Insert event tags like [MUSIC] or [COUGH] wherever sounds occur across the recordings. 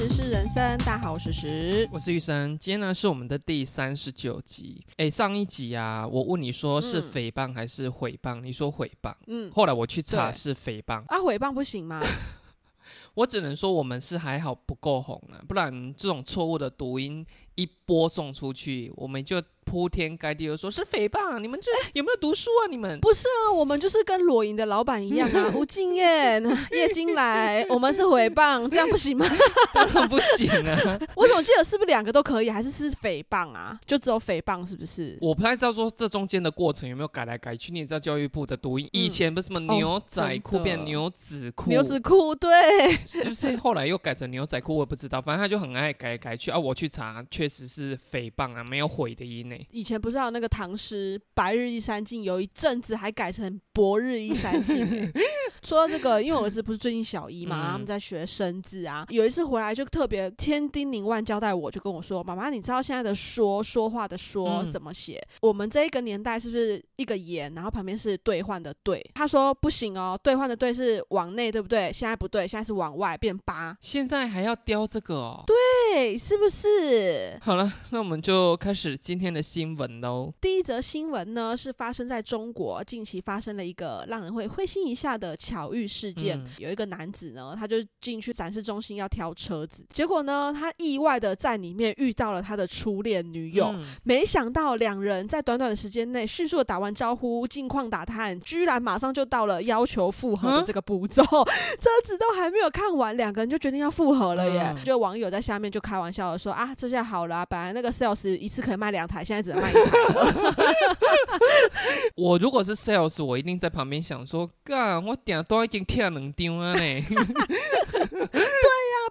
时是人生，大家好，我是时。我是玉生，今天呢是我们的第三十九集。哎，上一集啊，我问你说是嗯诽谤还是毁谤，你说毁谤，嗯，后来我去查对是诽谤，啊，诽谤不行吗？[LAUGHS] 我只能说我们是还好不够红啊，不然这种错误的读音一播送出去，我们就铺天盖地的说是诽谤，你们这有没有读书啊？你们不是啊，我们就是跟裸营的老板一样啊，[LAUGHS] 吴敬燕、[LAUGHS] 叶金来，我们是诽谤，这样不行吗？[LAUGHS] 当然不行啊！我怎么记得是不是两个都可以，还是是诽谤啊？就只有诽谤是不是？我不太知道说这中间的过程有没有改来改去。你也知道教育部的读音，以前不是什么哦牛仔裤变牛仔裤，牛仔裤对，是不是后来又改成牛仔裤？我也不知道，反正他就很爱改来改去啊。我去查，确实是诽谤啊，没有毁的音呢。以前不是还有那个唐诗“白日依山尽”，有一阵子还改成“薄日依山尽、欸”说到这个，因为我儿子不是最近小一嘛，嗯他们在学生字啊。有一次回来就特别千叮咛万交代我，就跟我说：“妈妈，你知道现在的说说话的说嗯怎么写？我们这一个年代是不是一个言，然后旁边是兑换的兑？”他说：“不行哦，兑换的兑是往内，对不对？现在不对，现在是往外变八，现在还要雕这个哦。对，是不是？”好了，那我们就开始今天的新闻喽。第一则新闻呢，是发生在中国，近期发生了一个让人会会心一下的巧遇事件。嗯有一个男子呢，他就进去展示中心要挑车子，结果呢，他意外的在里面遇到了他的初恋女友。嗯没想到两人在短短的时间内迅速的打完招呼，近况打探，居然马上就到了要求复合的啊这个步骤。[LAUGHS] 车子都还没有看完，两个人就决定要复合了耶！嗯就网友在下面就开玩笑的说啊，这下好了啊、本来那个 sales 一次可以卖两台，现在只能卖一台了。我如果是 sales，我一定在旁边想说，干，我点都已经跳两张啊呢。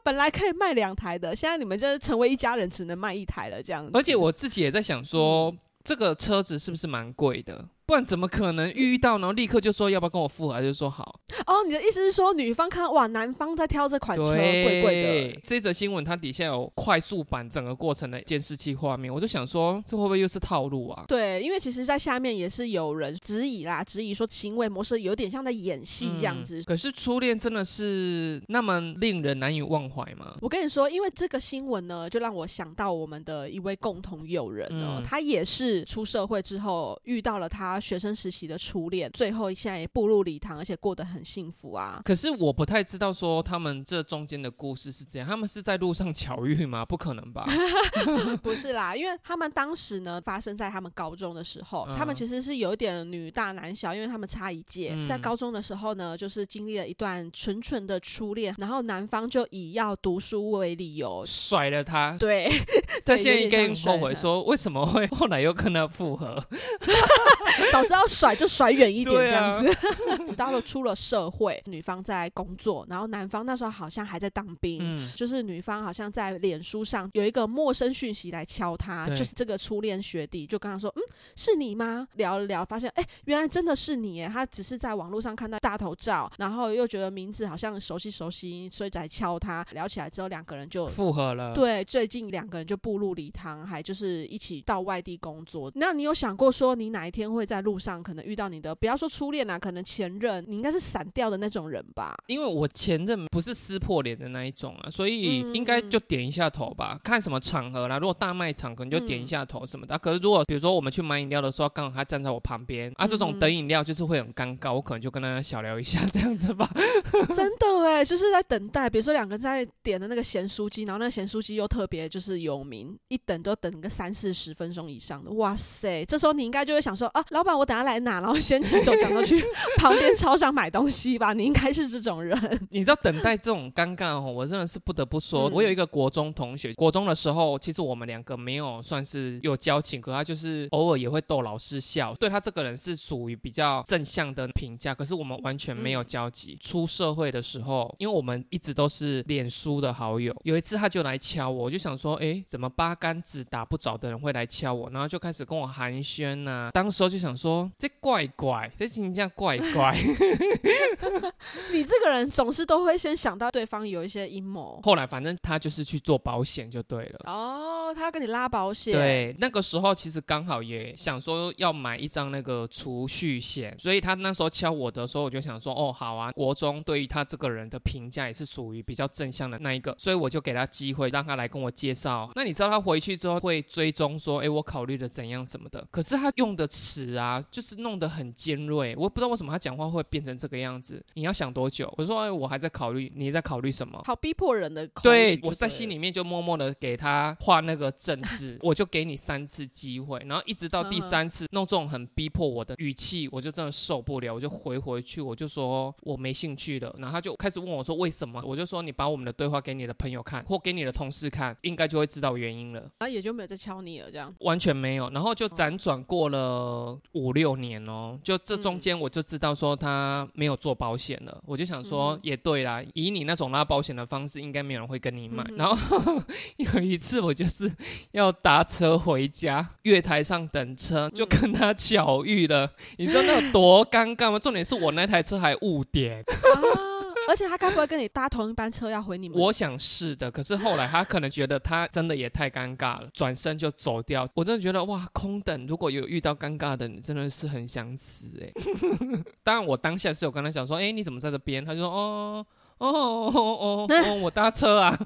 本来可以卖两台的，现在你们就是成为一家人，只能卖一台了，这样子。而且我自己也在想说，这个车子是不是蛮贵的？不然怎么可能遇到，然后立刻就说要不要跟我复合，他就说好。哦，你的意思是说，女方看哇，男方在挑这款车，贵贵的，这则新闻它底下有快速版整个过程的监视器画面，我就想说，这会不会又是套路啊？对，因为其实，在下面也是有人质疑啦，质疑说行为模式有点像在演戏这样子。嗯可是初恋真的是那么令人难以忘怀吗？我跟你说，因为这个新闻呢，就让我想到我们的一位共同友人呢，嗯他也是出社会之后遇到了他学生时期的初恋，最后现在也步入礼堂，而且过得很幸福啊。可是我不太知道说他们这中间的故事是怎样，他们是在路上巧遇吗？不可能吧？[LAUGHS] 不是啦，因为他们当时呢发生在他们高中的时候，嗯他们其实是有一点女大男小，因为他们差一届。嗯在高中的时候呢，就是经历了一段纯纯的初恋，然后男方就以要读书为理由，甩了他，对，[LAUGHS] 他对现在应该很有点像后悔，甩说为什么会后来又跟他复合？[LAUGHS] [LAUGHS] 早知道甩就甩远一点这样啊子。[LAUGHS] 直到了出了社会，女方在工作，然后男方那时候好像还在当兵。嗯，就是女方好像在脸书上有一个陌生讯息来敲他，就是这个初恋学弟就跟他说：“嗯，是你吗？”聊了聊，发现哎、原来真的是你耶！他只是在网络上看到大头照，然后又觉得名字好像熟悉熟悉，所以才敲他。聊起来之后，两个人就复合了。对，最近两个人就步入礼堂，还就是一起到外地工作。那你有想过说，你哪一天会在路上可能遇到你的，不要说初恋啊，可能前任，你应该是闪掉的那种人吧？因为我前任不是撕破脸的那一种啊，所以嗯应该就点一下头吧，看什么场合啦。如果大卖场可能就点一嗯下头什么的。啊可是如果比如说我们去买饮料的时候，刚好他站在我旁边啊，这种嗯等饮料就是会很尴尬，我可能就跟他小聊一下这样子吧。[LAUGHS] 真的哎，就是在等待，比如说两个人在点的那个咸酥鸡，然后那个咸酥鸡又特别就是有名，一等都等个三四十分钟以上的，哇塞！这时候你应该就会想说啊，老板，我等下来拿，然后先骑手讲到去 [LAUGHS] 旁边超商买东西吧。你应该是这种人，你知道等待这种尴尬哦，我真的是不得不说，嗯我有一个国中同学，国中的时候其实我们两个没有算是有交情，可他就是偶尔也会逗老师笑，对他这个人是属于比较正向的评价，可是我们完全没有交集。出社会的时候，因为我们一直都是脸书的好友，有一次他就来敲我，我就想说，哎，怎么八竿子打不着的人会来敲我？然后就开始跟我寒暄呐、当时候就想说，这怪怪，这情这样怪怪。[LAUGHS] 你这个人总是都会先想到对方有一些阴谋。后来反正他就是去做保险就对了。哦，哦，他要跟你拉保险，，对，那个时候其实刚好也想说要买一张那个储蓄险，所以他那时候敲我的时候，我就想说，哦，好啊，国中对于他这个人的评价也是属于比较正向的那一个，所以我就给他机会，让他来跟我介绍。那你知道他回去之后会追踪说，哎，我考虑的怎样什么的，可是他用的词啊，就是弄得很尖锐，我不知道为什么他讲话会变成这个样子。你要想多久？我说，哎，我还在考虑，你在考虑什么？好逼迫人的口。对，我在心里面就默默的给他画那个政治，我就给你三次机会，然后一直到第三次弄这种很逼迫我的语气，我就真的受不了，我就回回去，我就说我没兴趣了，然后他就开始问我说为什么，我就说你把我们的对话给你的朋友看，或给你的同事看，应该就会知道原因了。然后也就没有再敲你了，这样。完全没有，然后就辗转过了五六年哦，就这中嗯。间我就知道说他没有做保险了，我就想说嗯。也对啦，以你那种拉保险的方式，应该没有人会跟你买。嗯然后 [LAUGHS] 有一次我就是要搭车回家，月台上等车，就跟他巧遇了，你知道那有多尴尬吗？重点是我那台车还误点，[LAUGHS] 啊，[LAUGHS] 而且他该不会跟你搭同一班车要回你们？我想是的，可是后来他可能觉得他真的也太尴尬了，转身就走掉。我真的觉得哇，空等如果有遇到尴尬的你，真的是很想死哎、[LAUGHS] 当然我当下是有跟他讲说，哎、你怎么在这边？他就说哦。哦哦哦哦，[LAUGHS] 我搭车啊！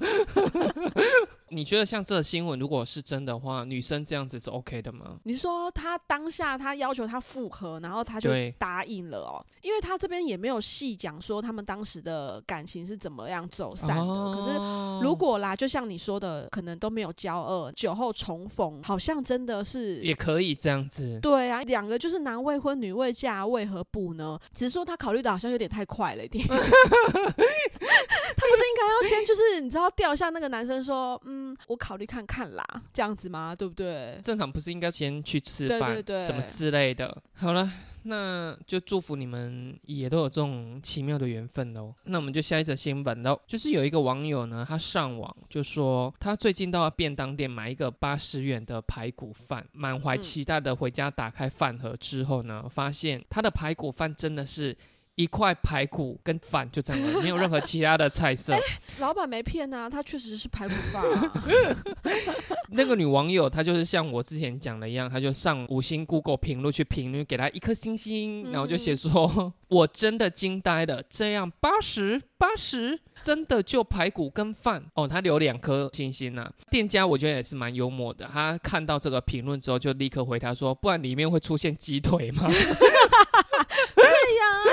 你觉得像这个新闻如果是真的话，女生这样子是 OK 的吗？你说他当下他要求他复合，然后他就答应了哦，因为他这边也没有细讲说他们当时的感情是怎么样走散的。可是是如果啦，就像你说的，可能都没有交恶，酒后重逢，好像真的是也可以这样子，对啊，两个就是男未婚女未嫁，为何不呢？只是说他考虑的好像有点太快了一点。[LAUGHS] [LAUGHS] 他不是应该要先就是你知道吊一下那个男生说，嗯，我考虑看看啦，这样子吗？对不对？正常不是应该先去吃饭对对什么之类的？好了。那就祝福你们也都有这种奇妙的缘分喽。那我们就下一则新闻喽，就是有一个网友呢，他上网就说他最近到便当店买一个八十元的排骨饭，满怀嗯期待的回家打开饭盒之后呢，发现他的排骨饭真的是。一块排骨跟饭就这样了，没有任何其他的菜色。[LAUGHS] 老板没骗啊，他确实是排骨饭、啊。[LAUGHS] 那个女网友她就是像我之前讲的一样，她就上五星 Google 评论去评论，给她一颗星星，然后就写说：“ [LAUGHS] 我真的惊呆了，这样八十八十，真的就排骨跟饭哦。”她留两颗星星啊、店家我觉得也是蛮幽默的，他看到这个评论之后就立刻回他说：“不然里面会出现鸡腿吗？”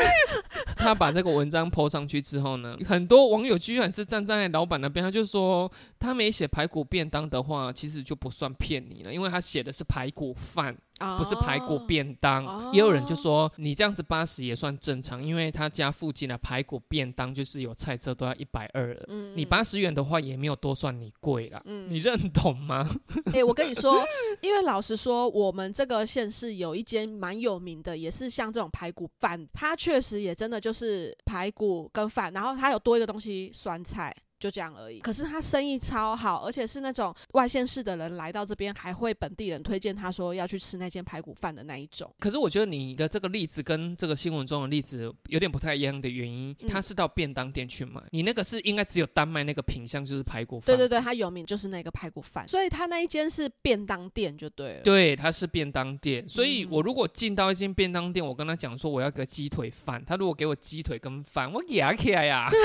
[LAUGHS] 他把这个文章 po 上去之后呢，很多网友居然是站在老板那边，他就说他没写排骨便当的话，其实就不算骗你了，因为他写的是排骨饭，不是排骨哦便当。哦也有人就说你这样子八十也算正常，因为他家附近的排骨便当就是有菜色都要一百二了。嗯你八十元的话也没有多算你贵了，嗯你认同吗？哎、我跟你 [LAUGHS] 说，因为老实说，我们这个县市有一间蛮有名的，也是像这种排骨饭，它确实也真的就是排骨跟饭，然后它有多一个东西酸菜。就这样而已。可是他生意超好，而且是那种外县市的人来到这边，还会本地人推荐他说要去吃那间排骨饭的那一种。可是我觉得你的这个例子跟这个新闻中的例子有点不太一样的原因，嗯他是到便当店去买，你那个是应该只有单卖那个品相，就是排骨饭。对对对，他有名就是那个排骨饭，所以他那一间是便当店就对了。对，他是便当店，所以嗯我如果进到一间便当店，我跟他讲说我要个鸡腿饭，他如果给我鸡腿跟饭，我牙起来呀。[LAUGHS]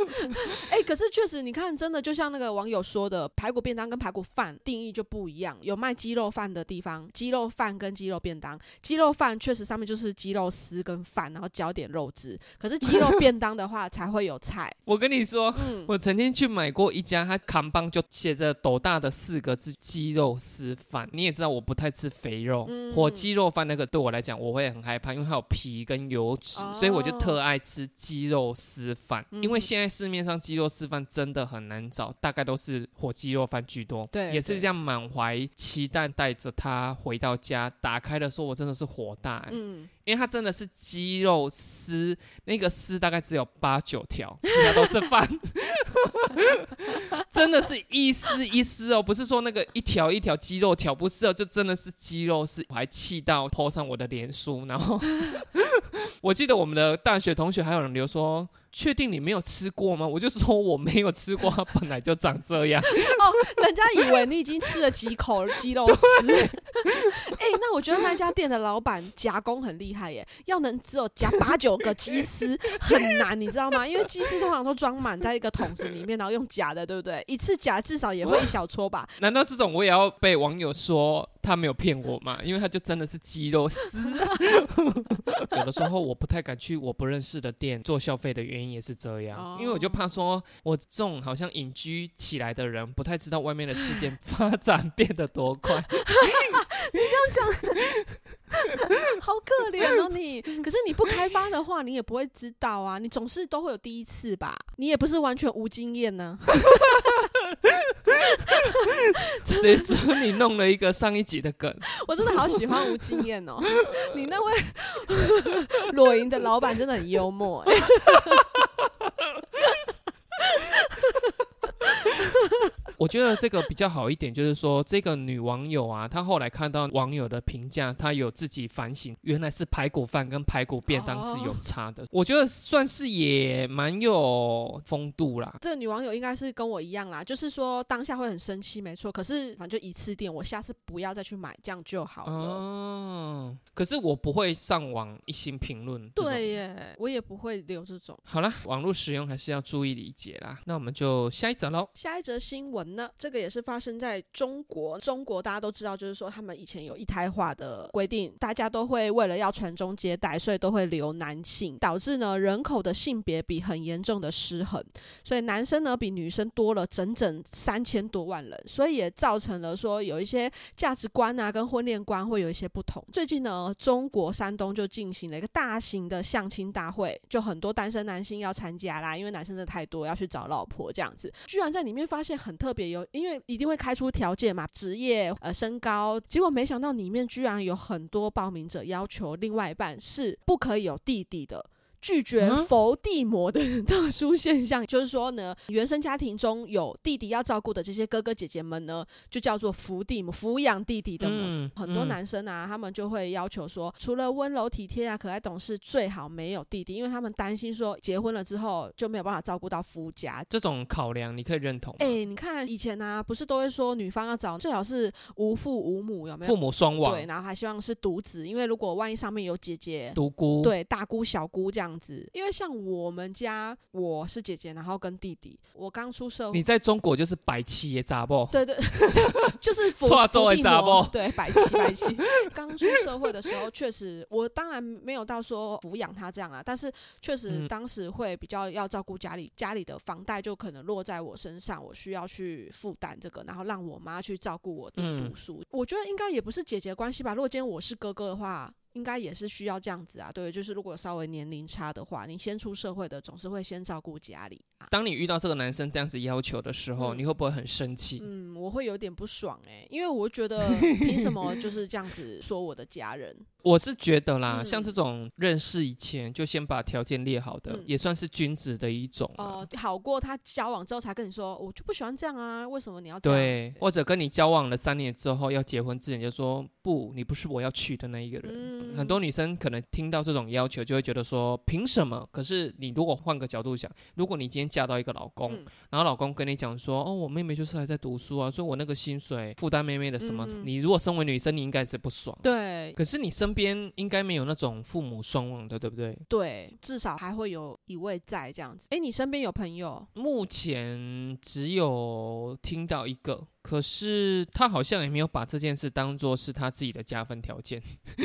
[LAUGHS] 哎、可是确实，你看，真的就像那个网友说的，排骨便当跟排骨饭定义就不一样。有卖鸡肉饭的地方，鸡肉饭跟鸡肉便当，鸡肉饭确实上面就是鸡肉丝跟饭，然后浇点肉汁。可是鸡肉便当的话，[LAUGHS] 才会有菜。我跟你说，嗯，我曾经去买过一家，它扛棒就写着斗大的四个字“鸡肉丝饭”。你也知道我不太吃肥肉，嗯火鸡肉饭那个对我来讲我会很害怕，因为它有皮跟油脂，哦所以我就特爱吃鸡肉丝饭。嗯因为现在市面上鸡肉丝饭真的很难找，大概都是火鸡肉饭居多。对对也是这样满怀期待带着他回到家，打开的时候我真的是火大、欸嗯，因为它真的是鸡肉丝，那个丝大概只有八九条，其他都是饭，[LAUGHS] 真的是一丝一丝哦，不是说那个一条一条鸡肉条，不是哦，就真的是鸡肉丝，我还气到 po 上我的脸书，然后 [LAUGHS] 我记得我们的大学同学还有人留说。确定你没有吃过吗？我就说我没有吃过，它本来就长这样。哦，人家以为你已经吃了几口鸡肉丝。[LAUGHS] 哎，那我觉得那家店的老板夹工很厉害耶，要能只有夹八九个鸡丝很难，你知道吗？因为鸡丝通常都装满在一个桶子里面，然后用夹的，对不对？一次夹至少也会一小撮吧？[LAUGHS] 难道这种我也要被网友说他没有骗我嘛？因为他就真的是肌肉丝。[LAUGHS] 有的时候我不太敢去我不认识的店做消费的原因。也是这样，因为我就怕说，我这种好像隐居起来的人，不太知道外面的世界发展变得多快。[LAUGHS] [LAUGHS] 你这样讲，好可怜哦你。可是你不开发的话，你也不会知道啊。你总是都会有第一次吧？你也不是完全无经验呢。[LAUGHS] 谁说你弄了一个上一集的梗？[LAUGHS] 我真的好喜欢无经验哦。[LAUGHS] 你那位裸营的老板真的很幽默。我觉得这个比较好一点，就是说这个女网友啊，她后来看到网友的评价，她有自己反省，原来是排骨饭跟排骨便当是有差的。我觉得算是也蛮有风度啦。这个女网友应该是跟我一样啦，就是说当下会很生气，没错。可是反正就一次店，我下次不要再去买，这样就好了。哦，可是我不会上网一心评论。对耶，我也不会留这种。好了，网络使用还是要注意理解啦。那我们就下一则喽。下一则新闻。那这个也是发生在中国。中国大家都知道，就是说他们以前有一胎化的规定，大家都会为了要传宗接代，所以都会留男性，导致呢人口的性别比很严重的失衡，所以男生呢比女生多了整整三千多万人，所以也造成了说有一些价值观啊跟婚恋观会有一些不同。最近呢，中国山东就进行了一个大型的相亲大会，就很多单身男性要参加啦，因为男生的太多要去找老婆这样子，居然在里面发现很特特别。有，因为一定会开出条件嘛，职业、呃身高，结果没想到里面居然有很多报名者要求另外一半是不可以有弟弟的。拒绝伏地魔的 [LAUGHS] 特殊现象，就是说呢，原生家庭中有弟弟要照顾的这些哥哥姐姐们呢，就叫做伏地魔，抚养弟弟的。嗯，很多男生啊，他们就会要求说，除了温柔体贴啊、可爱懂事，最好没有弟弟，因为他们担心说，结婚了之后就没有办法照顾到夫家。这种考量你可以认同。哎，你看以前呢，不是都会说女方要找最好是无父无母，有没有？父母双亡。对，然后还希望是独子，因为如果万一上面有姐姐、独孤，对，大姑、小姑这样。样子，因为像我们家，我是姐姐，然后跟弟弟，我刚出社会，你在中国就是白七也杂不？对对，[LAUGHS] 就是伏地魔，对白七白七。刚出社会的时候，确实我当然没有到说抚养他这样啦，但是确实当时会比较要照顾家里，家里的房贷就可能落在我身上，我需要去负担这个，然后让我妈去照顾我的读书。我觉得应该也不是姐姐关系吧，如果今天我是哥哥的话。应该也是需要这样子啊，对，就是如果稍微年龄差的话，你先出社会的总是会先照顾家里啊。当你遇到这个男生这样子要求的时候，你会不会很生气？嗯，我会有点不爽哎，因为我觉得 [LAUGHS] 凭什么就是这样子说我的家人？我是觉得啦，像这种认识以前就先把条件列好的，也算是君子的一种哦，好过他交往之后才跟你说，我就不喜欢这样啊，为什么你要对？或者跟你交往了三年之后要结婚之前就说不，你不是我要娶的那一个人。很多女生可能听到这种要求就会觉得说凭什么？可是你如果换个角度想，如果你今天嫁到一个老公，然后老公跟你讲说哦，我妹妹就是还在读书啊，所以我那个薪水负担妹妹的什么？你如果身为女生，你应该是不爽。对，可是你身边应该没有那种父母双亡的，对不对？对，至少还会有一位在这样子。哎，你身边有朋友？目前只有听到一个。可是他好像也没有把这件事当做是他自己的加分条件。[LAUGHS]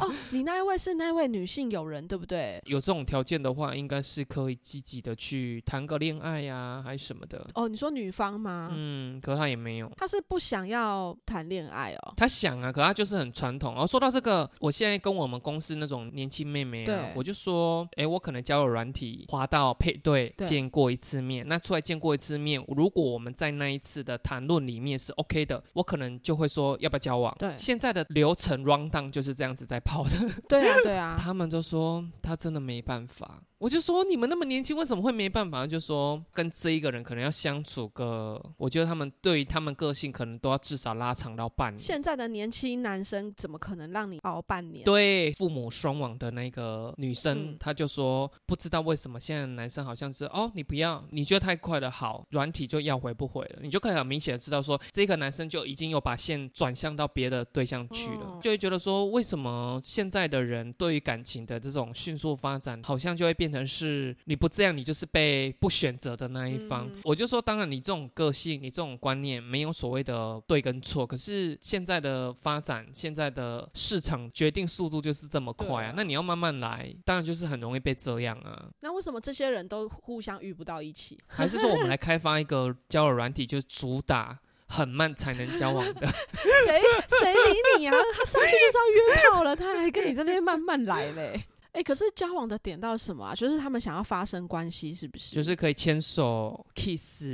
哦，你那一位是那位女性友人对不对？有这种条件的话，应该是可以积极的去谈个恋爱呀，还是什么的。哦，你说女方吗？嗯，可他也没有。他是不想要谈恋爱哦。他想啊，可他就是很传统。哦，说到这个，我现在跟我们公司那种年轻妹妹啊，我就说，哎，我可能交友软体滑到配对见过一次面，那出来见过一次面，如果我们在那一次的谈论里。里面是 OK 的，我可能就会说要不要交往。对现在的流程 round down 就是这样子在跑的。对啊，对啊，[LAUGHS] 他们就说他真的没办法。我就说你们那么年轻，为什么会没办法？就说跟这一个人可能要相处个，我觉得他们对于他们个性可能都要至少拉长到半年。现在的年轻男生怎么可能让你熬半年？对父母双亡的那个女生，嗯她就说不知道为什么现在的男生好像是哦，你不要，你觉得太快了，好，软体就要回不回了，你就可以很明显的知道说这个男生就已经有把线转向到别的对象去了，哦就会觉得说为什么现在的人对于感情的这种迅速发展，好像就会变成是你不这样，你就是被不选择的那一方。嗯我就说，当然你这种个性，你这种观念没有所谓的对跟错，可是现在的发展，现在的市场决定速度就是这么快啊啊那你要慢慢来，当然就是很容易被这样啊。那为什么这些人都互相遇不到一起？还是说我们来开发一个交友软体，就是主打很慢才能交往的？[LAUGHS] [LAUGHS] 谁谁理你啊？他上去就是要约炮了，他还跟你在那边慢慢来嘞。哎、可是交往的点到什么啊？就是他们想要发生关系，是不是？就是可以牵手、kiss，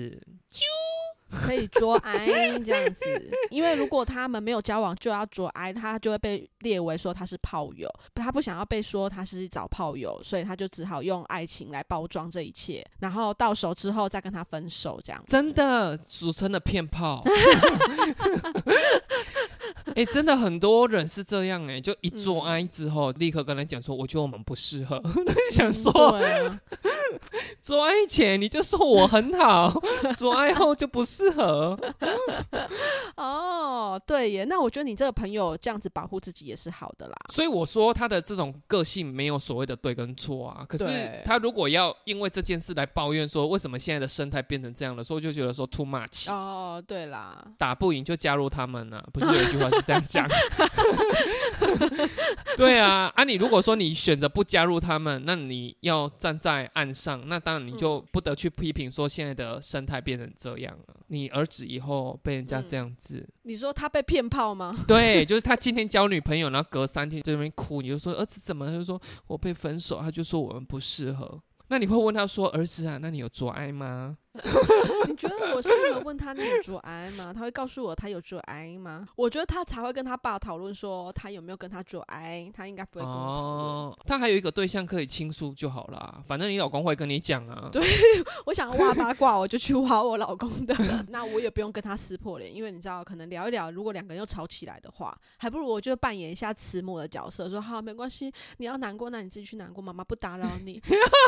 [LAUGHS] 可以捉哀这样子。因为如果他们没有交往就要捉哀，他就会被列为说他是炮友。他不想要被说他是找炮友，所以他就只好用爱情来包装这一切，然后到手之后再跟他分手这样子。真的俗称的骗炮。[LAUGHS] [LAUGHS] 哎、真的很多人是这样哎、就一做爱之后，立刻跟他讲说，我觉得我们不适合。[LAUGHS] 想说，对啊，[LAUGHS] 做爱前你就说我很好，做爱后就不适合。哦，对耶。那我觉得你这个朋友这样子保护自己也是好的啦。所以我说他的这种个性没有所谓的对跟错啊。可是他如果要因为这件事来抱怨说为什么现在的生态变成这样了，所以我就觉得说 too much。哦，对啦，打不赢就加入他们啊，不是有一句话是这样讲？[LAUGHS] 对啊，啊，你如果说你选择不加入他们，那你要站在岸上，那当然你就不得去批评说现在的生态变成这样了。你儿子以后被人家这样子，你说他被骗炮吗？对，就是他今天交女朋友，然后隔三天在那边哭，你就说儿子怎么？他就说我被分手，他就说我们不适合。那你会问他说儿子啊，那你有做爱吗？[LAUGHS] 你觉得我适合问他你有做癌吗？他会告诉我他有做癌吗？我觉得他才会跟他爸讨论说他有没有跟他做癌，他应该不会跟我讨论。哦，他还有一个对象可以倾诉就好啦，反正你老公会跟你讲啊。对 [LAUGHS] 我想要挖八卦，我就去挖我老公的，[LAUGHS] 那我也不用跟他撕破脸，因为你知道，可能聊一聊，如果两个人又吵起来的话，还不如我就扮演一下慈母的角色，说好没关系，你要难过，那你自己去难过，妈妈不打扰你。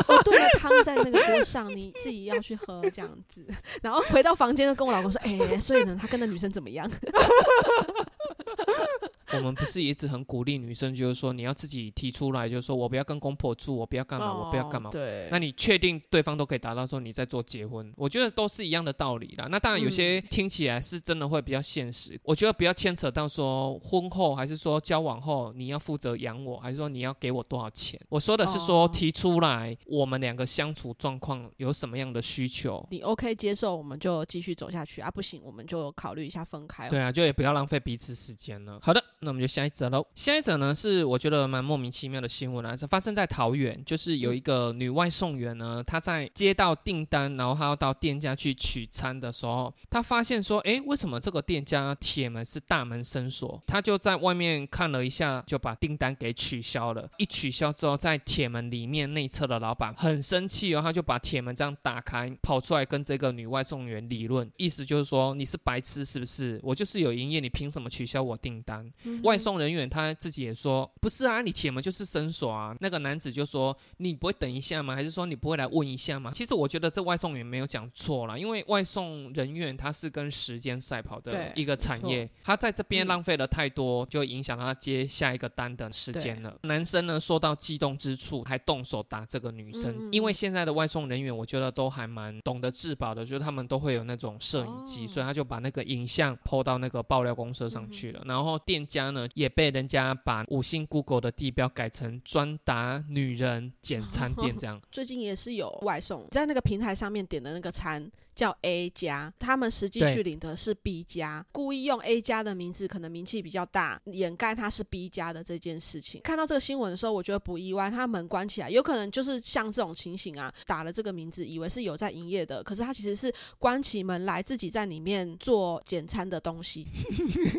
我炖了汤在那个锅上，你自己要去喝这样样子。[LAUGHS] 然后回到房间就跟我老公说，哎、所以呢，他跟那女生怎么样？[LAUGHS] [LAUGHS] 我们不是一直很鼓励女生，就是说你要自己提出来，就是说我不要跟公婆住，我不要干嘛，我不要干嘛哦。对，那你确定对方都可以达到说你在做结婚？我觉得都是一样的道理啦。那当然有些嗯听起来是真的会比较现实，我觉得不要牵扯到说婚后还是说交往后你要负责养我，还是说你要给我多少钱？我说的是说哦提出来我们两个相处状况有什么样的需求。你 OK 接受，我们就继续走下去啊，不行，我们就考虑一下分开。对啊，就也不要浪费彼此时间了。好的，那我们就下一则喽。下一则呢是我觉得蛮莫名其妙的新闻啊，是发生在桃园，就是有一个女外送员呢，她在接到订单，然后她要到店家去取餐的时候，她发现说，诶，为什么这个店家铁门是大门深锁？她就在外面看了一下，就把订单给取消了。一取消之后，在铁门里面内侧的老板很生气哦，他就把铁门这样打开，跑出来跟这个女外送员理论，意思就是说你是白痴是不是？我就是有营业，你凭什么取消我订单？嗯外送人员他自己也说，不是啊，你铁门就是伸锁啊。那个男子就说，你不会等一下吗？还是说你不会来问一下吗？其实我觉得这外送员没有讲错啦，因为外送人员他是跟时间赛跑的一个产业，他在这边嗯浪费了太多，就影响他接下一个单的时间了。男生呢说到激动之处，还动手打这个女生，因为现在的外送人员我觉得都还蛮懂得自保的，就是他们都会有那种摄影机，哦所以他就把那个影像 PO 到那个爆料公社上嗯去了。然后店家呢也被人家把五星 Google 的地标改成专打女人简餐店这样。[LAUGHS] 最近也是有外送，在那个平台上面点的那个餐，叫 A 加，他们实际去领的是 B 加，故意用 A 加的名字，可能名气比较大，掩盖他是 B 加的这件事情。看到这个新闻的时候，我觉得不意外，他门关起来，有可能就是像这种情形啊，打了这个名字，以为是有在营业的，可是他其实是关起门来自己在里面做简餐的东西。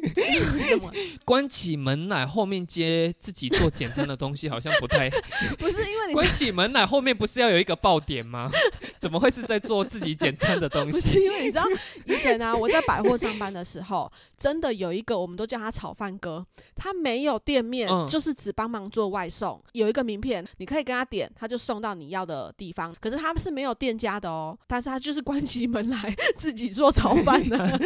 [LAUGHS] 怎么？[LAUGHS] 关起门来后面接自己做简餐的东西，好像不太。[LAUGHS] 不是因为你关起门来后面不是要有一个爆点吗？怎么会是在做自己简餐的东不是西？因为你知道，以前呢、我在百货上班的时候，真的有一个我们都叫他炒饭哥，他没有店面，嗯就是只帮忙做外送。有一个名片，你可以跟他点，他就送到你要的地方。可是他是没有店家的哦，但是他就是关起门来 [LAUGHS] 自己做炒饭的，[LAUGHS]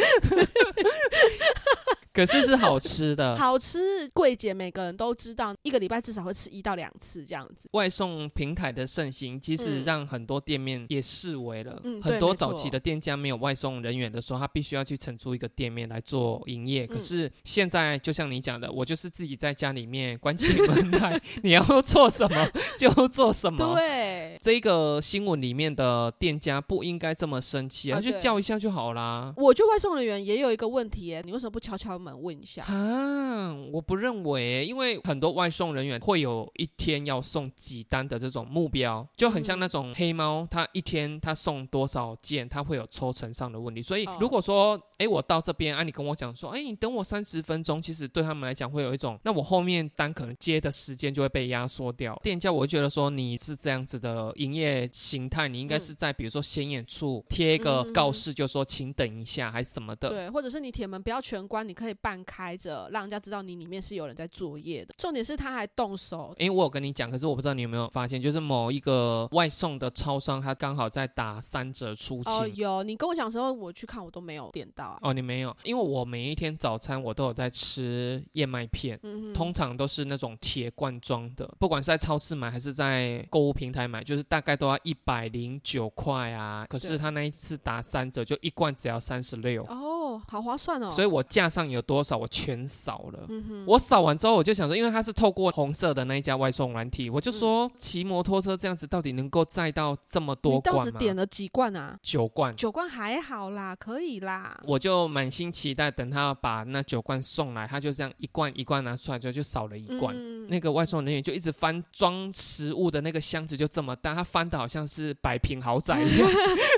可是是好吃的。[LAUGHS] 好吃。柜姐每个人都知道，一个礼拜至少会吃一到两次这样子。外送平台的盛行，其实嗯让很多店面也视为了。很多早期的店家没有外送人员的时候，他必须要去承租一个店面来做营业。可嗯是现在，就像你讲的，我就是自己在家里面关起门来，你要做什么 [LAUGHS] 就做什么。对，这个新闻里面的店家不应该这么生气啊，就啊对叫一下就好啦。我觉得外送人员也有一个问题耶，你为什么不敲敲门问一下？啊，我不认为，因为很多外送人员会有一天要送几单的这种目标，就很像那种黑猫，他一天他送多少件，他会有抽成上的问题。所以哦如果说，哎、我到这边，啊，你跟我讲说，哎、你等我三十分钟，其实对他们来讲会有一种，那我后面单可能接的时间就会被压缩掉。店家我会觉得说，你是这样子的营业形态，你应该嗯是在比如说显眼处贴一个嗯告示，就说请等一下，还是什么的。对，或者是你铁门不要全关，你可以半开着，让人家知道你里面是有人在作业的。重点是他还动手，因为我有跟你讲，可是我不知道你有没有发现，就是某一个外送的超商，他刚好在打三折出清。哦，有你跟我讲的时候，我去看我都没有点到啊。哦，你没有，因为我每一天早餐我都有在吃燕麦片，嗯，通常都是那种铁罐装的，不管是在超市买还是在购物平台买，就是大概都要一百零九块啊。可是他那一次打三折，就一罐只要三十六，哦，好划算哦。所以我架上有多少我全扫了。嗯哼，我扫完之后，我就想说，因为它是透过红色的那一家外送软体，我就说骑摩托车这样子到底能够载到这么多你当时罐吗？点了几罐啊？九罐，九罐还好啦，可以啦。我就满心期待等他把那九罐送来，他就这样一罐一罐拿出来之后就少了一罐。嗯那个外送人员就一直翻装食物的那个箱子，就这么大，他翻的好像是百平豪宅一样，[LAUGHS]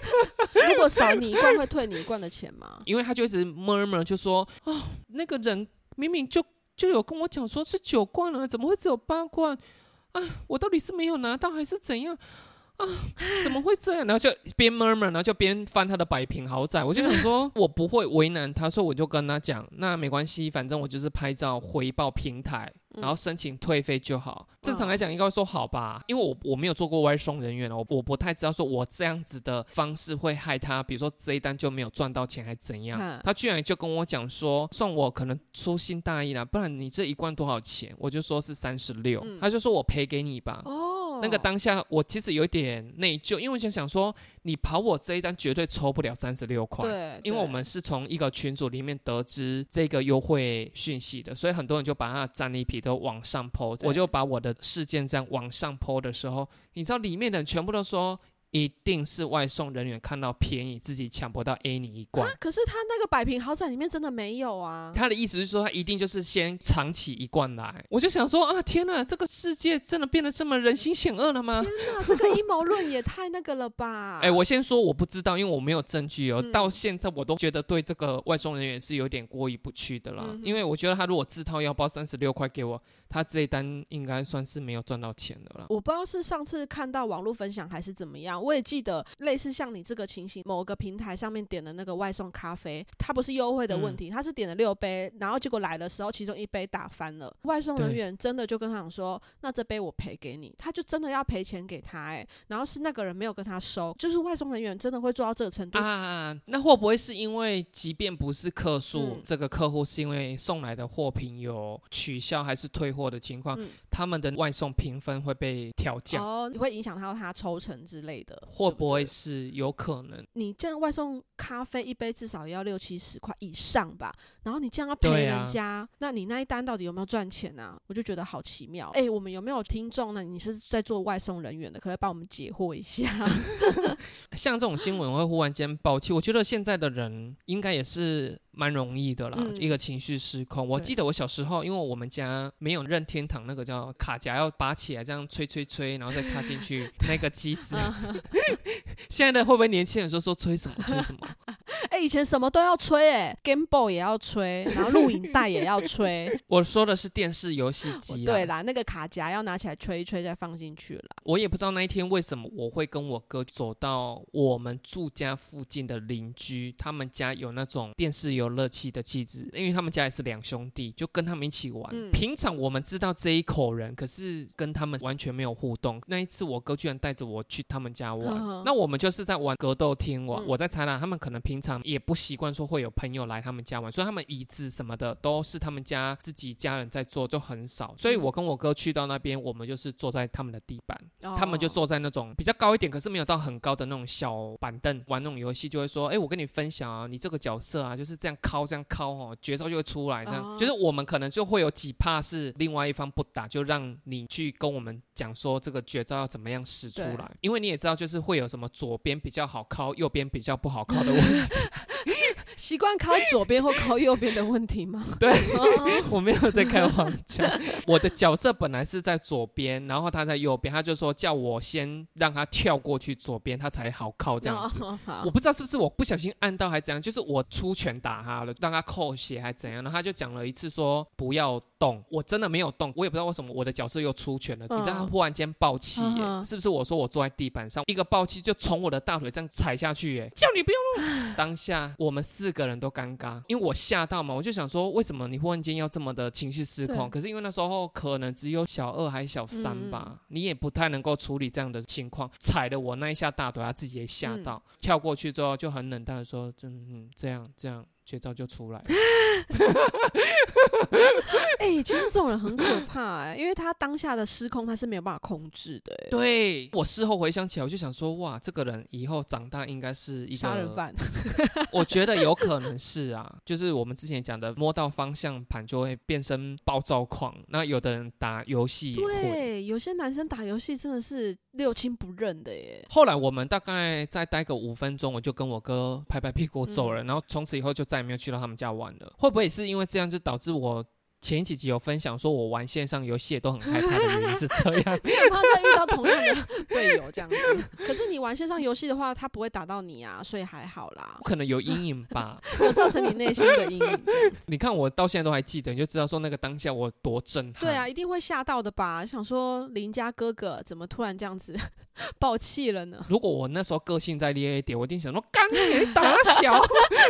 如果少你一罐，会退你一罐的钱吗？因为他就一直 murmur 就说，哦，那个人明明就就有跟我讲说是九罐啊，怎么会只有八罐？啊，我到底是没有拿到还是怎样？啊，[LAUGHS] 怎么会这样？然后就边 murmur，然后就边翻他的百平豪宅。我就想说，[LAUGHS] 我不会为难他，所以我就跟他讲，那没关系，反正我就是拍照回报平台，嗯然后申请退费就好。正常来讲，应该会说好吧，因为我我没有做过外送人员哦，我我不太知道说我这样子的方式会害他，比如说这一单就没有赚到钱，还怎样嗯？他居然就跟我讲说，算我可能粗心大意了，不然你这一罐多少钱？我就说是三十六，嗯他就说我赔给你吧。哦，那个当下我其实有一点内疚，因为我就想说，你跑我这一单绝对抽不了三十六块。对，因为我们是从一个群组里面得知这个优惠讯息的，所以很多人就把他的战利品都往上抛。我就把我的事件这样往上抛的时候，你知道里面的人全部都说，一定是外送人员看到便宜，自己抢不到 A 你一罐啊。可是他那个百平豪宅里面真的没有啊。他的意思是说，他一定就是先藏起一罐来。我就想说啊，天哪，这个世界真的变得这么人心险恶了吗？天哪，这个阴谋论也太那个了吧！[LAUGHS] 哎、我先说我不知道，因为我没有证据哦。嗯到现在我都觉得对这个外送人员是有点过意不去的啦。嗯因为我觉得他如果自掏腰包三十六块给我，他这一单应该算是没有赚到钱的啦。我不知道是上次看到网络分享还是怎么样，我也记得类似像你这个情形，某个平台上面点的那个外送咖啡，它不是优惠的问嗯。题，他是点了六杯，然后结果来的时候其中一杯打翻了，外送人员真的就跟他讲说，那这杯我赔给你，他就真的要赔钱给他、哎，然后是那个人没有跟他收，就是外送人员真的会做到这个程度。啊，那会不会是因为，即便不是客诉，嗯。这个客户是因为送来的货品有取消还是退货的情况，嗯他他们的外送评分会被调降，哦，你会影响到他抽成之类的，会不会是有可能？你这样外送咖啡一杯至少也要六七十块以上吧？然后你这样要对赔啊人家，那你那一单到底有没有赚钱啊？我就觉得好奇妙。哎、我们有没有听众呢？你是在做外送人员的，可不可以帮我们解惑一下？[LAUGHS] 像这种新闻会忽然间爆气，我觉得现在的人应该也是蛮容易的啦，嗯一个情绪失控。我记得我小时候，因为我们家没有任天堂那个叫卡夹，要拔起来这样吹吹吹，然后再插进去 [LAUGHS] 那个机子。[LAUGHS] 现在的会不会年轻人说说吹什么吹什么？[LAUGHS] 哎、以前什么都要吹、哎，Game Boy 也要吹，然后录影带也要吹。我说的是电视游戏机啊。对啦，那个卡夹要拿起来吹一吹，再放进去了。我也不知道那一天为什么我会跟我哥走到我们住家附近的邻居，他们家有那种电视游乐器的气质，因为他们家也是两兄弟，就跟他们一起玩。嗯平常我们知道这一口人，可是跟他们完全没有互动。那一次我哥居然带着我去他们家玩，那我们就是在玩格斗厅玩。嗯我在猜啦，他们可能平常也不习惯说会有朋友来他们家玩，所以他们椅子什么的都是他们家自己家人在坐，就很少。所以嗯我跟我哥去到那边，我们就是坐在他们的地板。他们就哦坐在那种比较高一点，可是没有到很高的那种小板凳玩那种游戏，就会说：“哎、我跟你分享啊，你这个角色啊，就是这样敲这样敲哦，绝招就会出来。这样、哦就是我们可能就会有几怕是另外一方不打，就让你去跟我们讲说这个绝招要怎么样使出来，因为你也知道，就是会有什么左边比较好敲，右边比较不好敲的问题。[LAUGHS] 习惯靠左边或靠右边的问题吗？对哦 [LAUGHS] 我没有在开玩笑，我的角色本来是在左边，然后他在右边，他就说叫我先让他跳过去左边，他才好靠这样子。哦我不知道是不是我不小心按到还怎样，就是我出拳打他了，让他扣血还怎样，然后他就讲了一次说不要动，我真的没有动，我也不知道为什么我的角色又出拳了，你知道他嗯忽然间爆气耶，是不是我说我坐在地板上，一个爆气就从我的大腿这样踩下去耶，叫你不要动，当下我们四个人都尴尬，因为我吓到嘛，我就想说为什么你忽然间要这么的情绪失控？可是因为那时候可能只有小二还小三吧，嗯你也不太能够处理这样的情况，踩的我那一下大腿，他自己也吓嗯到，跳过去之后就很冷淡的说：“嗯嗯，这样这样。”绝招就出来了，[GASPS] 哎、其实这种人很可怕哎、因为他当下的失控他是没有办法控制的、哎，对我事后回想起来，我就想说，哇，这个人以后长大应该是一个杀人，犯。[LAUGHS] 我觉得有可能是啊，就是我们之前讲的，摸到方向盘就会变身暴躁狂。那有的人打游戏也会。对，有些男生打游戏真的是六亲不认的耶。后来我们大概再待个五分钟，我就跟我哥拍拍屁股走嗯了，然后从此以后就再也没有去到他们家玩了。会不会也是因为这样，就导致我前几集有分享说我玩线上游戏也都很害怕的原因是这样？你很怕再遇到同样的 [LAUGHS] 队友这样子。可是你玩线上游戏的话，他不会打到你啊，所以还好啦，可能有阴影吧。有造成你内心的阴影。你看我到现在都还记得，你就知道说那个当下我多震撼。对啊，，一定会吓到的吧？想说邻家哥哥怎么突然这样子 [LAUGHS] 爆气了呢？如果我那时候个性再烈一点，我一定想说干你打小，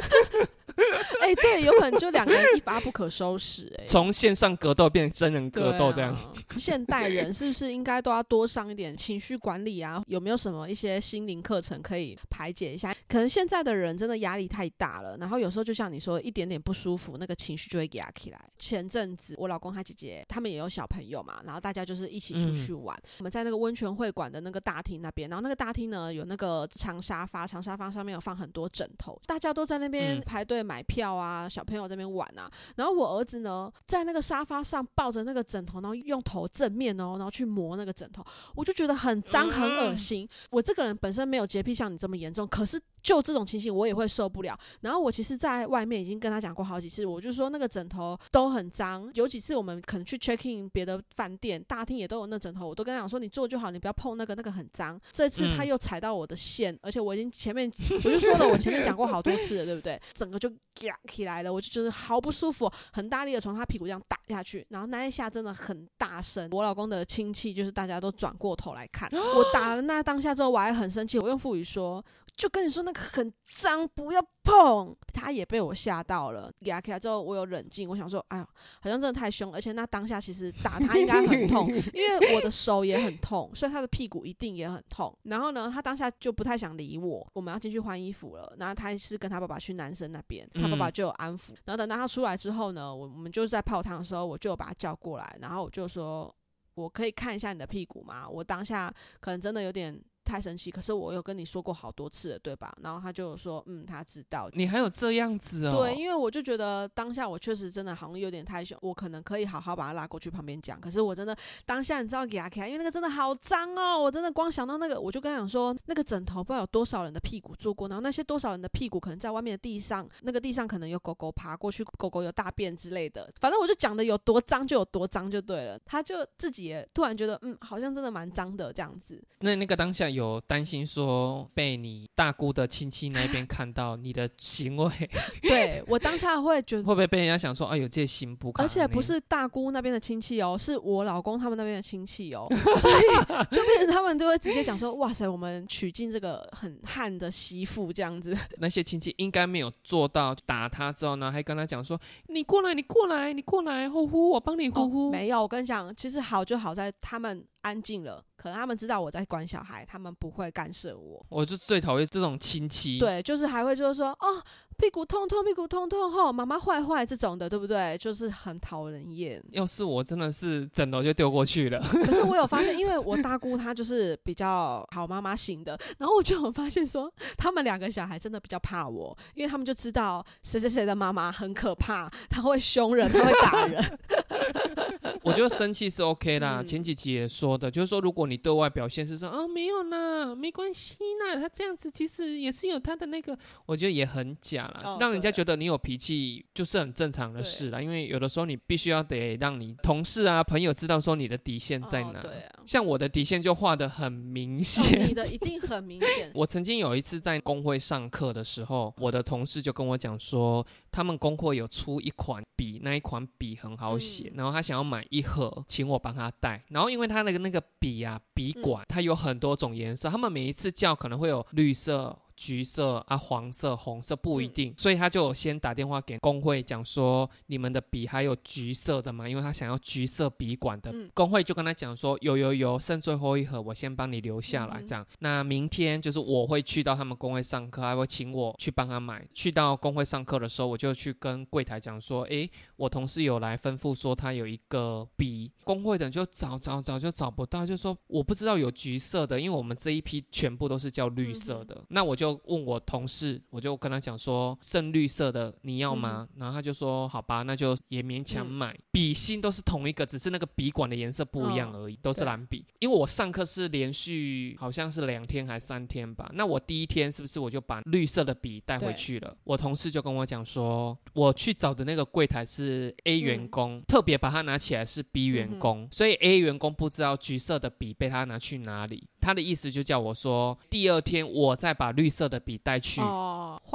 [LAUGHS] [LAUGHS] 哎、对，有可能就两个人一发不可收拾、哎。[LAUGHS] 从线上格斗变成真人格斗这样。[LAUGHS] 现代人是不是应该都要多上一点情绪管理啊？有没有什么一些心灵课程可以排解一下？可能现在的人真的压力太大了，然后有时候就像你说，一点点不舒服，那个情绪就会压起来。前阵子我老公他姐姐他们也有小朋友嘛，然后大家就是一起出去玩。我们在那个温泉会馆的那个大厅那边，然后那个大厅呢有那个长沙发，长沙发上面有放很多枕头，大家都在那边嗯排队买票啊，小朋友在那边玩啊。然后我儿子呢，在那个沙发上抱着那个枕头，然后用头正面哦，然后去磨那个枕头，我就觉得很脏很恶心。我这个人本身没有洁癖像你这么严重，可是就这种情形我也会受不了。然后我其实，在外面已经跟他讲过好几次，我就说那个枕头都很脏。有几次我们可能去 check in 别的饭店大厅也都有那枕头，我都跟他讲说你坐就好，你不要碰那个，那个很脏。这次他嗯又踩到我的线，而且我已经前面我就说了，我前面讲过好多次了，对不对？整个就夹起来了，我就觉得好不舒服，很大力的从他屁股这样打下去，然后那一下真的很大声。我老公的亲戚就是大家都转过头来看，我打了那当下之后，我还很生气，我用腹语说。就跟你说那个很脏，不要碰。他也被我吓到了，给他起来之后，我有冷静，我想说，哎呦，好像真的太凶，而且那当下其实打他应该很痛，因为我的手也很痛，所以他的屁股一定也很痛。然后呢，他当下就不太想理我，我们要进去换衣服了。然后他是跟他爸爸去男生那边，他爸爸嗯就有安抚。然后等到他出来之后呢，我我们就是在泡汤的时候，我就把他叫过来，然后我就说。我可以看一下你的屁股吗？我当下可能真的有点。太生气，可是我有跟你说过好多次了，对吧？然后他就说，嗯，他知道。你还有这样子哦？对，因为我就觉得当下我确实真的好像有点太凶，我可能可以好好把他拉过去旁边讲。可是我真的当下你知道给他看，因为那个真的好脏哦，我真的光想到那个，我就跟他讲说，那个枕头不知道有多少人的屁股坐过，然后那些多少人的屁股可能在外面的地上，那个地上可能有狗狗爬过去，狗狗有大便之类的。反正我就讲的有多脏就有多脏就对了。他就自己也突然觉得，嗯，好像真的蛮脏的这样子。那那个当下有担心说。被你大姑的亲戚那边看到你的行为，[LAUGHS] 对我当下会觉得 [LAUGHS] 会不会被人家想说哎有这心不？而且不是大姑那边的亲戚哦，是我老公他们那边的亲戚哦，[LAUGHS] 所以就变成他们就会直接讲说哇塞，我们娶进这个很悍的媳妇这样子。那些亲戚应该没有做到打他之后呢，还跟他讲说你过来，你过来，你过来，呼呼，我帮你呼呼。没有，我跟你讲，其实好就好在他们。安静了，可能他们知道我在管小孩，他们不会干涉我。我就最讨厌这种亲戚，对，就是还会就是说，哦，屁股痛痛，屁股痛痛，吼，妈妈坏坏这种的，对不对？就是很讨人厌。要是我真的是枕头就丢过去了。可是我有发现，[LAUGHS] 因为我大姑她就是比较好妈妈型的，然后我就有发现说，他们两个小孩真的比较怕我，因为他们就知道谁谁谁的妈妈很可怕，她会凶人，她会打人。[LAUGHS] 我觉得生气是 OK 啦，前几集也说的，就是说如果你对外表现是说啊没有啦，没关系啦，他这样子其实也是有他的那个，我觉得也很假了，让人家觉得你有脾气就是很正常的事啦。因为有的时候你必须要得让你同事啊朋友知道说你的底线在哪。对啊，像我的底线就画的很明显，你的一定很明显。我曾经有一次在工会上课的时候，我的同事就跟我讲说，他们工会有出一款笔，那一款笔很好写，然后他想要买一盒，请我帮他带。然后因为他那个那个笔啊，笔管它有很多种颜色，他们每一次叫可能会有绿色。橘色啊，黄色、红色不一定，所以他就先打电话给工会讲说，你们的笔还有橘色的吗？因为他想要橘色笔管的。工会就跟他讲说，有有有，剩最后一盒，我先帮你留下来。这样，那明天就是我会去到他们工会上课，还会请我去帮他买。去到工会上课的时候，我就去跟柜台讲说，诶，我同事有来吩咐说他有一个笔，工会的人就找找找就找不到，就说我不知道有橘色的，因为我们这一批全部都是叫绿色的。那我就。问我同事，我就跟他讲说，深绿色的你要吗？然后他就说好吧，那就也勉强买。笔芯都是同一个，只是那个笔管的颜色不一样而已，都是蓝笔。因为我上课是连续好像是两天还三天吧，那我第一天是不是我就把绿色的笔带回去了？我同事就跟我讲说，我去找的那个柜台是 A 员工，特别把它拿起来是 B 员工，所以 A 员工不知道橘色的笔被他拿去哪里。他的意思就叫我说，第二天我再把绿色的笔带去，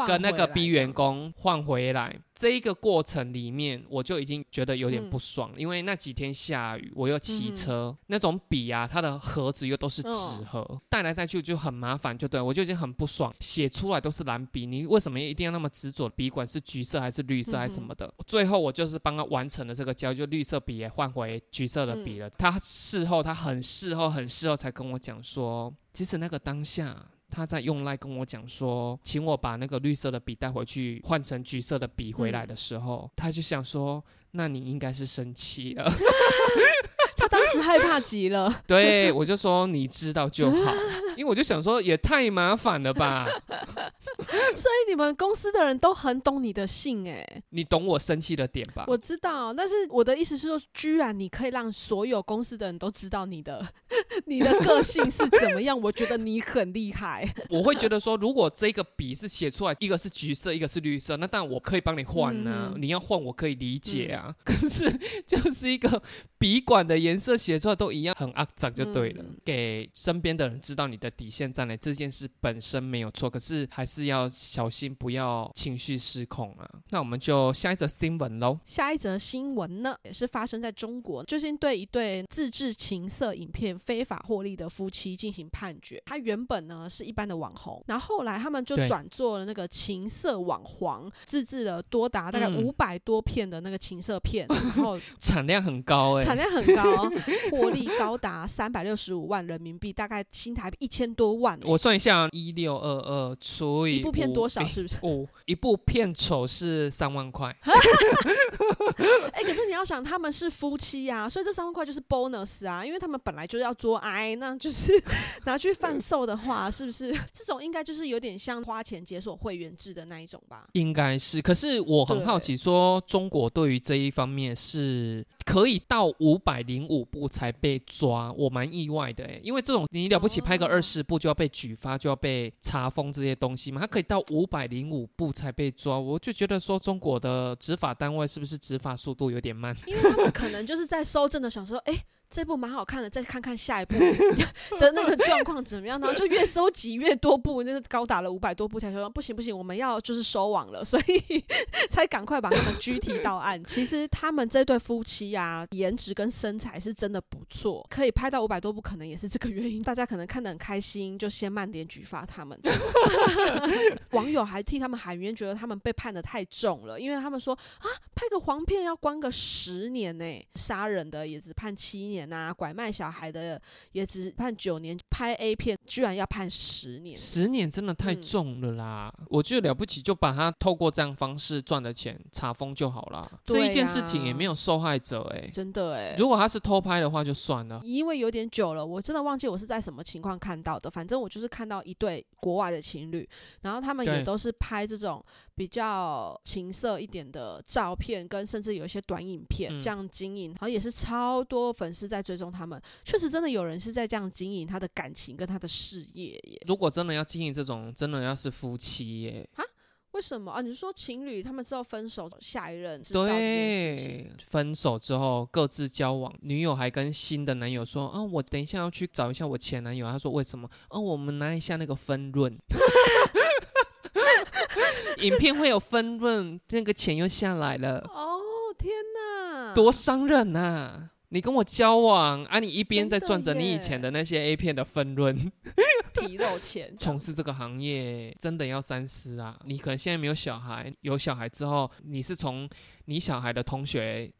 跟那个 B 员工换回来。这一个过程里面，我就已经觉得有点不爽，因为那几天下雨，我又骑车，那种笔啊，它的盒子又都是纸盒，带来带去就很麻烦，就对我就已经很不爽。写出来都是蓝笔，你为什么一定要那么执着？笔管是橘色还是绿色还是什么的？最后我就是帮他完成了这个交，就绿色笔也换回橘色的笔了。他事后他很事后很事后才跟我讲说，其实那个当下。他在用来跟我讲说，请我把那个绿色的笔带回去，换成橘色的笔回来的时候，他就想说，那你应该是生气了。[LAUGHS] 他当时害怕极了。[LAUGHS] 对，我就说你知道就好，[LAUGHS] 因为我就想说也太麻烦了吧。所以你们公司的人都很懂你的性哎，你懂我生气的点吧？我知道，但是我的意思是说，居然你可以让所有公司的人都知道你的 [LAUGHS] 你的个性是怎么样，我觉得你很厉害。我会觉得说，如果这个笔是写出来一个是橘色，一个是绿色，那当然我可以帮你换呢。你要换我可以理解啊，可是就是一个笔管的颜色写出来都一样，很肮脏就对了。给身边的人知道你的底线在哪，这件事本身没有错，可是还是要。小心不要情绪失控啊！那我们就下一则新闻喽。下一则新闻呢，也是发生在中国，最近对一对自制情色影片非非法获利的夫妻进行判决。他原本呢是一般的网红，然后后来他们就转做了那个情色网黄，自制了多达大概嗯五百多片的那个情色片，[LAUGHS] 然后产量很高哎、产量很高，获利高达三百六十五万人民币，大概新台币一千多万欸、我算一下，一六二二除以一部片多少？是不是？五一部片酬是三万块，[LAUGHS] 哎、可是你要想，他们是夫妻啊，所以这三万块就是 bonus 啊，因为他们本来就是要做爱，那就是 [LAUGHS] 拿去贩售的话，是不是？[LAUGHS] 这种应该就是有点像花钱解锁会员制的那一种吧？应该是。可是我很好奇，说中国对于这一方面是可以到五百零五部才被抓，我蛮意外的哎，因为这种你了不起拍个哦二十部就要被举发，就要被查封这些东西嘛，他可以到五百零五部才被抓，我就觉得说中国的执法单位是不是执法速度有点慢？因为他们可能就是在搜证的，想说，哎、这部蛮好看的，再看看下一部 [LAUGHS] 的那个状况怎么样，然后就越收集越多部，那就高达了五百多部，才说不行不行，我们要就是收网了，所以 [LAUGHS] 才赶快把他们拘提到案。其实他们这对夫妻啊，颜值跟身材是真的不错，可以拍到五百多部，可能也是这个原因。大家可能看得很开心，就先慢点举发他们。[LAUGHS] 网友还替他们喊冤，觉得他们被判的太重了，因为他们说啊，拍个黄片要关个十年呢、杀人的也只判七年呐、拐卖小孩的也只判九年，拍 A 片居然要判十年。十年真的太嗯重了啦！我觉得了不起，就把他透过这样方式赚的钱查封就好啦。这一件事情也没有受害者哎、真的哎、如果他是偷拍的话，就算了。因为有点久了，我真的忘记我是在什么情况看到的。反正我就是看到一对国外的情侣，然后他们也都是拍这种比较情色一点的照片，跟甚至有一些短影片、嗯这样经营，然后也是超多粉丝在追踪他们。确实，真的有人是在这样经营他的感情跟他的事业耶。如果真的要经营这种，真的要是夫妻耶，为什么啊？你说情侣他们之后分手，下一任知道这件事情？对，分手之后各自交往，女友还跟新的男友说：“啊，我等一下要去找一下我前男友。”他说：“为什么？哦、我们拿一下那个分润。[LAUGHS] ”影片会有分润，那个钱又下来了。哦天哪，多伤人呐、你跟我交往啊，你一边在赚着你以前的那些 A 片的分润，[LAUGHS] 皮肉钱从事这个行业真的要三思啊！你可能现在没有小孩，有小孩之后，你是从你小孩的同学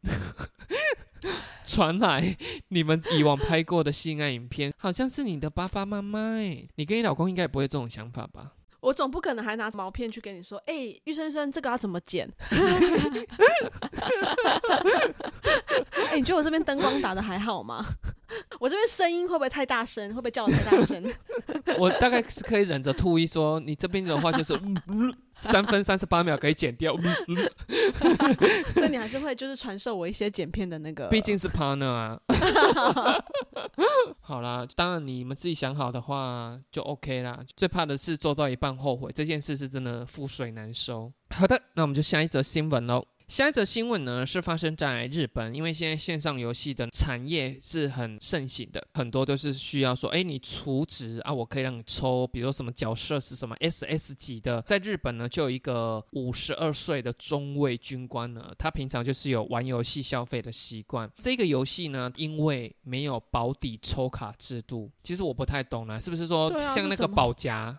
[LAUGHS] 传来你们以往拍过的性爱影片，好像是你的爸爸妈妈哎，你跟你老公应该也不会这种想法吧？我总不可能还拿毛片去跟你说，哎、玉生生，这个要怎么剪？[LAUGHS] 哎、你觉得我这边灯光打的还好吗？[LAUGHS] 我这边声音会不会太大声？会不会叫的太大声？[LAUGHS] 我大概是可以忍着吐一说，你这边的话就是、嗯、三分三十八秒可以剪掉，嗯 [LAUGHS] 嗯所以你还是会就是传授我一些剪片的那个。毕竟是 partner 啊。[LAUGHS] 好啦，当然你们自己想好的话就 OK 啦。最怕的是做到一半后悔，这件事是真的覆水难收。好的，那我们就下一则新闻喽。下一则新闻呢是发生在日本，因为现在线上游戏的产业是很盛行的，很多都是需要说，哎，你储值啊，我可以让你抽，比如说什么角色是什么 SS 级的，在日本呢就有一个五十二岁的中尉军官呢，他平常就是有玩游戏消费的习惯。这个游戏呢，因为没有保底抽卡制度，其实我不太懂呢，是不是说像那个保夹？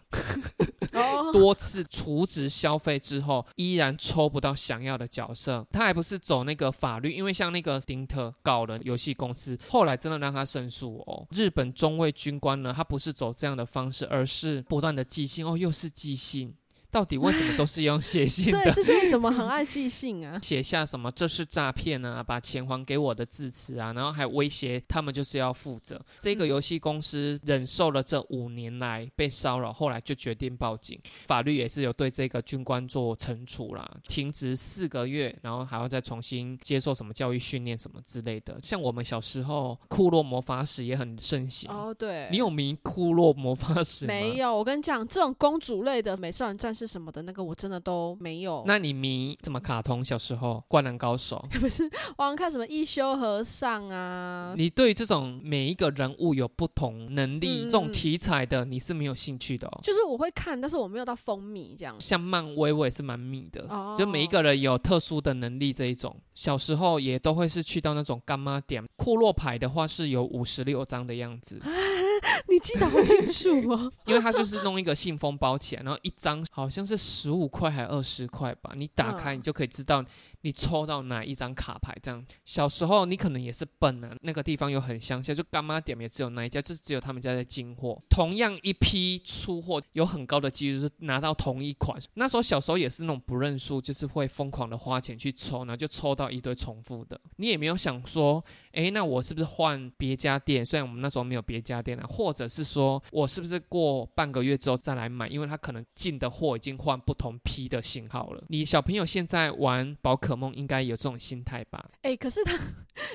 多次储值消费之后，依然抽不到想要的角色。他还不是走那个法律，因为像那个丁特搞的游戏公司，后来真的让他胜诉哦。日本中尉军官呢，他不是走这样的方式，而是不断的寄信哦，又是寄信。到底为什么都是用写信 [LAUGHS] 对，这些人怎么很爱寄信啊？[LAUGHS] 写下什么这是诈骗啊，把钱还给我的字词啊，然后还威胁他们就是要负责。这个游戏公司忍受了这五年来被骚扰，后来就决定报警。法律也是有对这个军官做惩处啦，停职四个月，然后还要再重新接受什么教育训练什么之类的。像我们小时候，库洛魔法使也很盛行。哦，对，你有迷库洛魔法使吗？没有？我跟你讲，这种公主类的美少女战视什么的那个，我真的都没有。那你迷什么卡通？小时候《灌篮高手》[LAUGHS] 不是，我看什么一休和尚啊？你对这种每一个人物有不同能力、嗯这种题材的，你是没有兴趣的哦。就是我会看，但是我没有到风靡这样。像漫威，我也是蛮迷的。哦就每一个人有特殊的能力这一种，小时候也都会是去到那种干妈点。库洛牌的话是有五十六张的样子，[LAUGHS] 你记得好清楚哦。[LAUGHS] 因为它就是弄一个信封包起来，然后一张好像是十五块还二十块吧，你打开嗯你就可以知道你抽到哪一张卡牌。这样，小时候你可能也是笨啊，那个地方又很乡下，就干妈点也只有那一家，就只有他们家在进货。同样一批出货，有很高的几率是拿到同一款。那时候小时候也是那种不认输，就是会疯狂的花钱去抽，然后就抽到一堆重复的。你也没有想说，诶，那我是不是换别家店？虽然我们那时候没有别家店啊，或者是说我是不是过半个月之后再来买？因为他可能进的货已经换不同批的型号了。你小朋友现在玩宝可梦应该有这种心态吧？哎、可是他，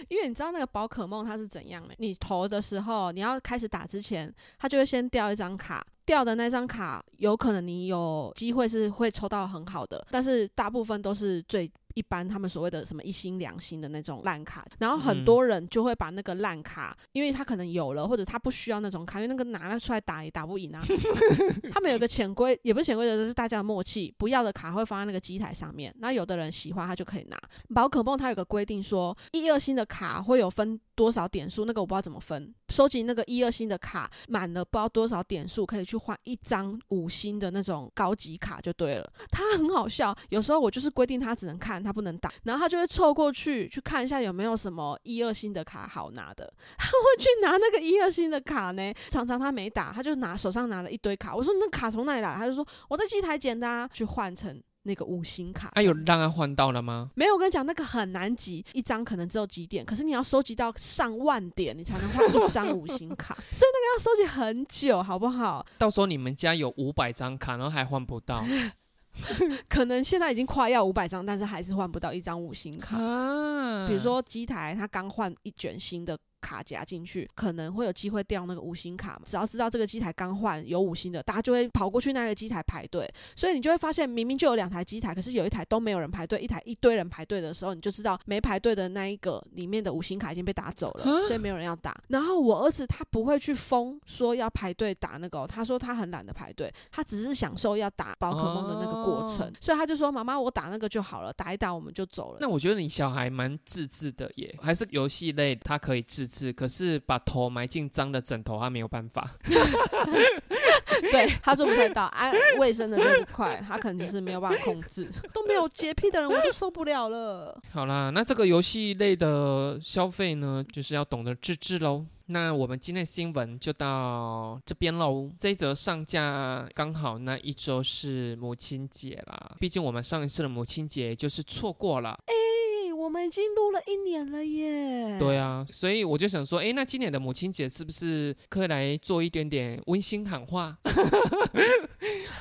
因为你知道那个宝可梦它是怎样的？你投的时候，你要开始打之前，它就会先掉一张卡。掉的那张卡，有可能你有机会是会抽到很好的，但是大部分都是最一般他们所谓的什么一星两星的那种烂卡。然后很多人就会把那个烂卡，因为他可能有了，或者他不需要那种卡，因为那个拿了出来打也打不赢啊。[LAUGHS] 他们有个潜规，也不是潜规则，就是大家的默契，不要的卡会放在那个机台上面。那有的人喜欢，他就可以拿。宝可梦它有个规定说，一二星的卡会有分多少点数，那个我不知道怎么分。收集那个一二星的卡满了不知道多少点数，可以去换一张五星的那种高级卡就对了。他很好笑，有时候我就是规定他只能看，他不能打，然后他就会凑过去去看一下有没有什么一二星的卡好拿的，[LAUGHS] 他会去拿那个一二星的卡呢。常常他没打，他就拿手上拿了一堆卡，我说那卡从哪里来？他就说我在机台捡的啊，去换成那个五星卡。啊，有让他换到了吗？没有，我跟你讲，那个很难集，一张可能只有几点，可是你要收集到上万点，你才能换一张五星卡，[LAUGHS] 所以那个要收集很久，好不好？到时候你们家有五百张卡，然后还换不到 [LAUGHS] 可能现在已经快要五百张，但是还是换不到一张五星卡。啊？比如说机台，他刚换一卷新的卡夹进去，可能会有机会掉那个五星卡嘛。只要知道这个机台刚换有五星的，大家就会跑过去那个机台排队。所以你就会发现，明明就有两台机台，可是有一台都没有人排队，一台一堆人排队的时候，你就知道没排队的那一个里面的五星卡已经被打走了，啊所以没有人要打。然后我儿子他不会去疯说要排队打那个哦、他说他很懒得排队，他只是享受要打宝可梦的那个过程，哦所以他就说妈妈我打那个就好了，打一打我们就走了。那我觉得你小孩蛮自制的耶，还是游戏类他可以自制，可是把头埋进脏的枕头他没有办法。[LAUGHS] 对他做不太到，安卫生的那一块，他可能就是没有办法控制。都没有洁癖的人，我就受不了了。好啦，那这个游戏类的消费呢，就是要懂得自制喽。那我们今天的新闻就到这边喽。这一则上架刚好那一周是母亲节啦，毕竟我们上一次的母亲节就是错过了。们已经录了一年了耶。对啊，所以我就想说，哎，那今年的母亲节是不是可以来做一点点温馨喊话？[LAUGHS]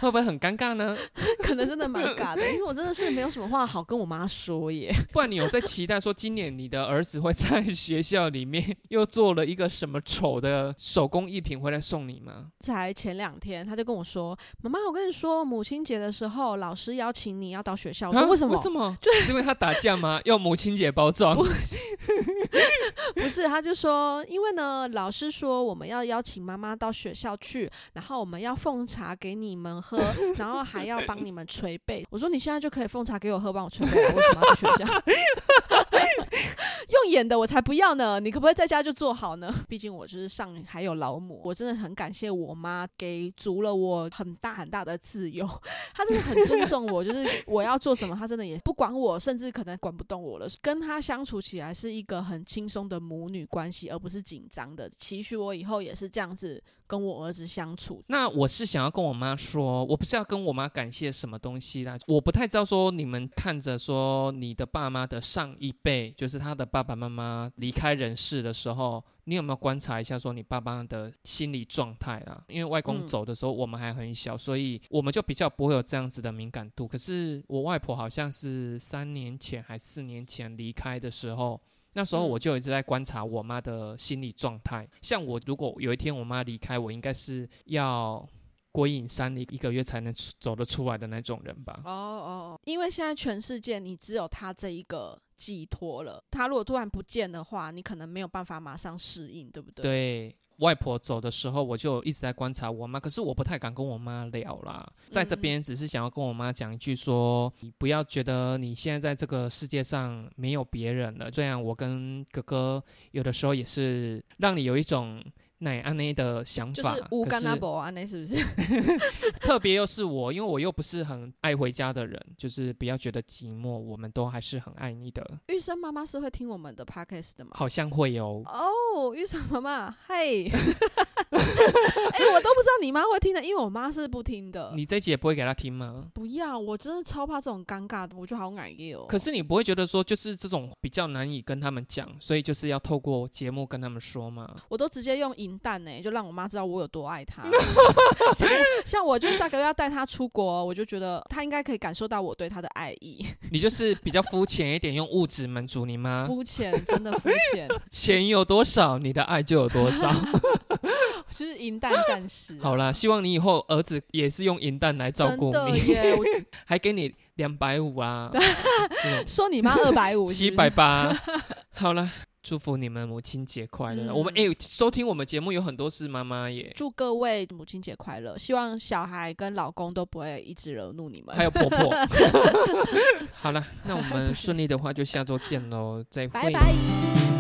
会不会很尴尬呢？[LAUGHS] 可能真的蛮尬的，因为我真的是没有什么话好跟我妈说耶。不然你有在期待说，今年你的儿子会在学校里面又做了一个什么丑的手工艺品回来送你吗？才前两天，他就跟我说：“妈妈，我跟你说，母亲节的时候，老师邀请你要到学校。”我说：“啊为什么？”为什么？就 [LAUGHS] 是因为他打架吗？要母清洁包装？不 [LAUGHS] 是，他就说，因为呢，老师说我们要邀请妈妈到学校去，然后我们要奉茶给你们喝，然后还要帮你们捶背。我说你现在就可以奉茶给我喝，帮我捶背我，为什么要去学校？演的我才不要呢！你可不可以在家就做好呢？[LAUGHS] 毕竟我就是上还有老母，我真的很感谢我妈给足了我很大很大的自由，[LAUGHS] 她真的很尊重我，就是我要做什么，她真的也不管我，甚至可能管不动我了。跟她相处起来是一个很轻松的母女关系，而不是紧张的。期许我以后也是这样子跟我儿子相处。那我是想要跟我妈说，我不是要跟我妈感谢什么东西啦，我不太知道说你们看着说你的爸妈的上一辈，就是他的爸爸妈妈离开人世的时候，你有没有观察一下说你爸爸的心理状态啦？因为外公嗯走的时候我们还很小，所以我们就比较不会有这样子的敏感度。可是我外婆好像是三年前还四年前离开的时候。那时候嗯我就一直在观察我妈的心理状态。像我如果有一天我妈离开，我应该是要归隐山林一个月才能出走得出来的那种人吧。哦哦哦，因为现在全世界你只有她这一个寄托了，她如果突然不见的话，你可能没有办法马上适应，对不对？对外婆走的时候，我就一直在观察我妈，可是我不太敢跟我妈聊啦。在这边只是想要跟我妈讲一句说，你不要觉得你现在在这个世界上没有别人了。这样我跟哥哥有的时候也是让你有一种奶安内的想法，就是无可干那是伯安内是不是？[LAUGHS] 特别又是我，因为我又不是很爱回家的人，就是不要觉得寂寞，我们都还是很爱你的，玉生妈妈是会听我们的 podcast 的吗？好像会哦。哦，玉生妈妈，嘿，[LAUGHS] 哎、我都不知道你妈会听的，因为我妈是不听的。你这一集也不会给她听吗？不要，我真的超怕这种尴尬的，我觉得好矮哦。可是你不会觉得说，就是这种比较难以跟他们讲，所以就是要透过节目跟他们说吗？我都直接用银弹呢，就让我妈知道我有多爱她。[LAUGHS] [LAUGHS] 像像我就下个月要带她出国，我就觉得她应该可以感受到我对她的爱意。[LAUGHS] 你就是比较肤浅一点，用物质满足你妈。肤浅，真的肤浅，钱有多少，你的爱就有多少。是银弹战士、好啦，希望你以后儿子也是用银弹来照真顾你！还给你两百五啊，说你妈二百五，七百八。好了，祝福你们母亲节快乐。嗯我们诶、收听我们节目有很多是妈妈耶，祝各位母亲节快乐！希望小孩跟老公都不会一直惹怒你们。还有婆婆。[LAUGHS] 好了，那我们顺利的话就下周见喽，再会。拜拜。